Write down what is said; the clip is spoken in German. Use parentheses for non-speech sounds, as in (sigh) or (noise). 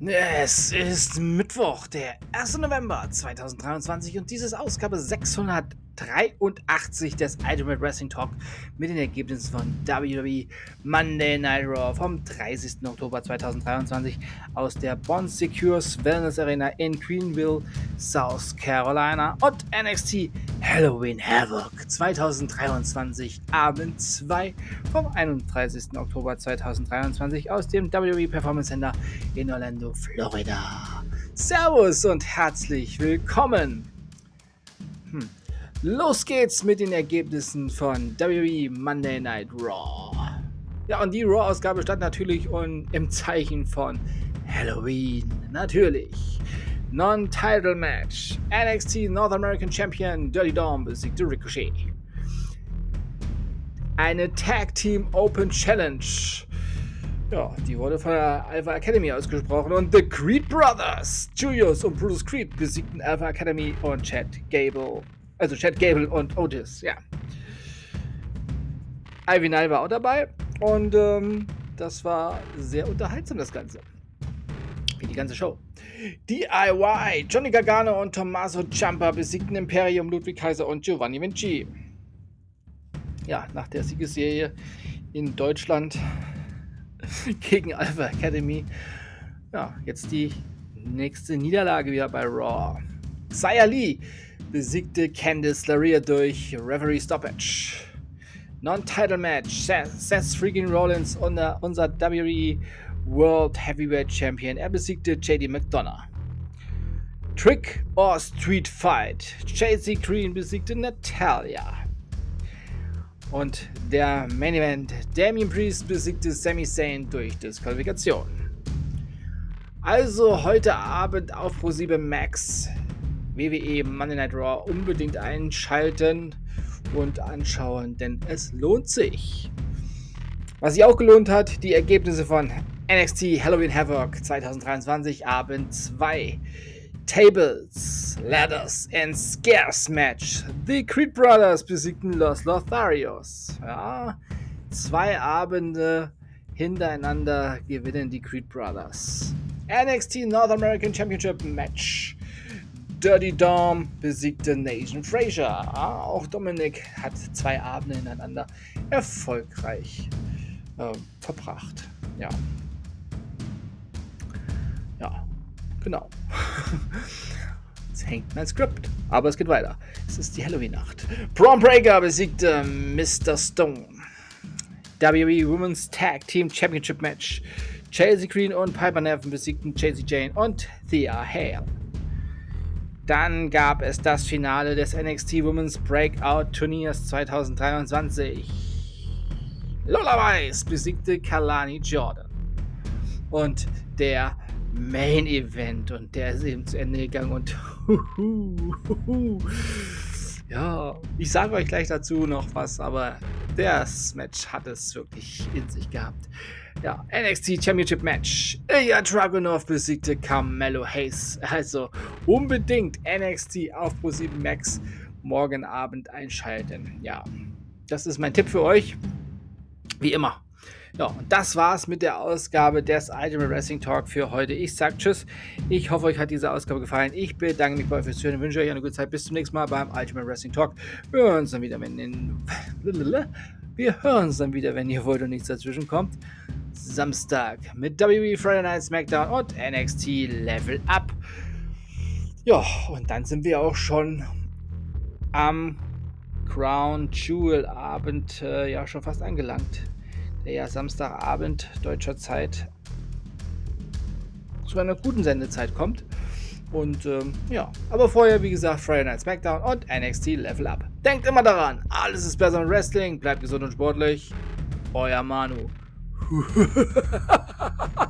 Es ist Mittwoch, der 1. November 2023 und dieses Ausgabe 600. 83 des Ultimate Wrestling Talk mit den Ergebnissen von WWE Monday Night Raw vom 30. Oktober 2023 aus der Bond Secures Wellness Arena in Greenville, South Carolina und NXT Halloween Havoc 2023 Abend 2 vom 31. Oktober 2023 aus dem WWE Performance Center in Orlando, Florida. Servus und herzlich willkommen. Hm. Los geht's mit den Ergebnissen von WWE Monday Night Raw. Ja, und die Raw-Ausgabe stand natürlich im Zeichen von Halloween. Natürlich. Non-Title Match. NXT North American Champion Dirty Dom besiegte Ricochet. Eine Tag Team Open Challenge. Ja, die wurde von der Alpha Academy ausgesprochen und The Creed Brothers, Julius und Bruce Creed besiegten Alpha Academy und Chad Gable also Chad Gable und Otis, ja. Ivy Nile war auch dabei und ähm, das war sehr unterhaltsam, das Ganze. Wie die ganze Show. DIY, Johnny Gargano und Tommaso Ciampa besiegten Imperium, Ludwig Kaiser und Giovanni Vinci. Ja, nach der Siegesserie in Deutschland (laughs) gegen Alpha Academy. Ja, jetzt die nächste Niederlage wieder bei Raw. Xia Lee besiegte Candice LeRae durch Reverie Stoppage. Non-Title Match: Seth freaking Rollins, unser, unser WWE World Heavyweight Champion. Er besiegte JD McDonough. Trick or Street Fight: Chasey Green besiegte Natalia. Und der Main Event: Damien Priest besiegte Sami Zayn durch Disqualifikation. Also heute Abend auf Pro7 Max WWE Monday Night Raw unbedingt einschalten und anschauen, denn es lohnt sich. Was sich auch gelohnt hat, die Ergebnisse von NXT Halloween Havoc 2023 Abend 2. Tables, Ladders and Scares Match. The Creed Brothers besiegten Los Lotharios. Ja, zwei Abende hintereinander gewinnen die Creed Brothers. NXT North American Championship Match. Dirty Dom besiegte Nation Fraser. Auch Dominik hat zwei Abende hintereinander erfolgreich äh, verbracht. Ja, genau. (laughs) Jetzt hängt mein Skript. Aber es geht weiter. Es ist die Halloween-Nacht. Prom Breaker besiegte Mr. Stone. WWE Women's Tag Team Championship Match. Chelsea Green und Piper Nevin besiegten Chelsea Jane und Thea Hale. Dann gab es das Finale des NXT Women's Breakout Turniers 2023. Lola Weiss besiegte Kalani Jordan. Und der Main Event und der ist eben zu Ende gegangen und (laughs) ja, ich sage euch gleich dazu noch was, aber das Match hat es wirklich in sich gehabt. Ja, NXT Championship Match. Ilya Dragunov besiegte Carmelo Hayes. Also unbedingt NXT auf Pro7 Max morgen Abend einschalten. Ja, das ist mein Tipp für euch. Wie immer. Ja, und das war's mit der Ausgabe des Ultimate Wrestling Talk für heute. Ich sag Tschüss. Ich hoffe, euch hat diese Ausgabe gefallen. Ich bedanke mich bei euch fürs Zuhören und wünsche euch eine gute Zeit. Bis zum nächsten Mal beim Ultimate Wrestling Talk. Wir hören uns dann wieder, wenn in (laughs) wir hören uns dann wieder, wenn ihr wollt und nichts dazwischen kommt. Samstag mit WWE Friday Night SmackDown und NXT Level Up. Ja, und dann sind wir auch schon am Crown Jewel Abend äh, ja schon fast angelangt. Ja Samstagabend deutscher Zeit zu einer guten Sendezeit kommt. Und ähm, ja, aber vorher, wie gesagt, Friday Night SmackDown und NXT Level Up. Denkt immer daran, alles ist besser im Wrestling, bleibt gesund und sportlich. Euer Manu. (laughs)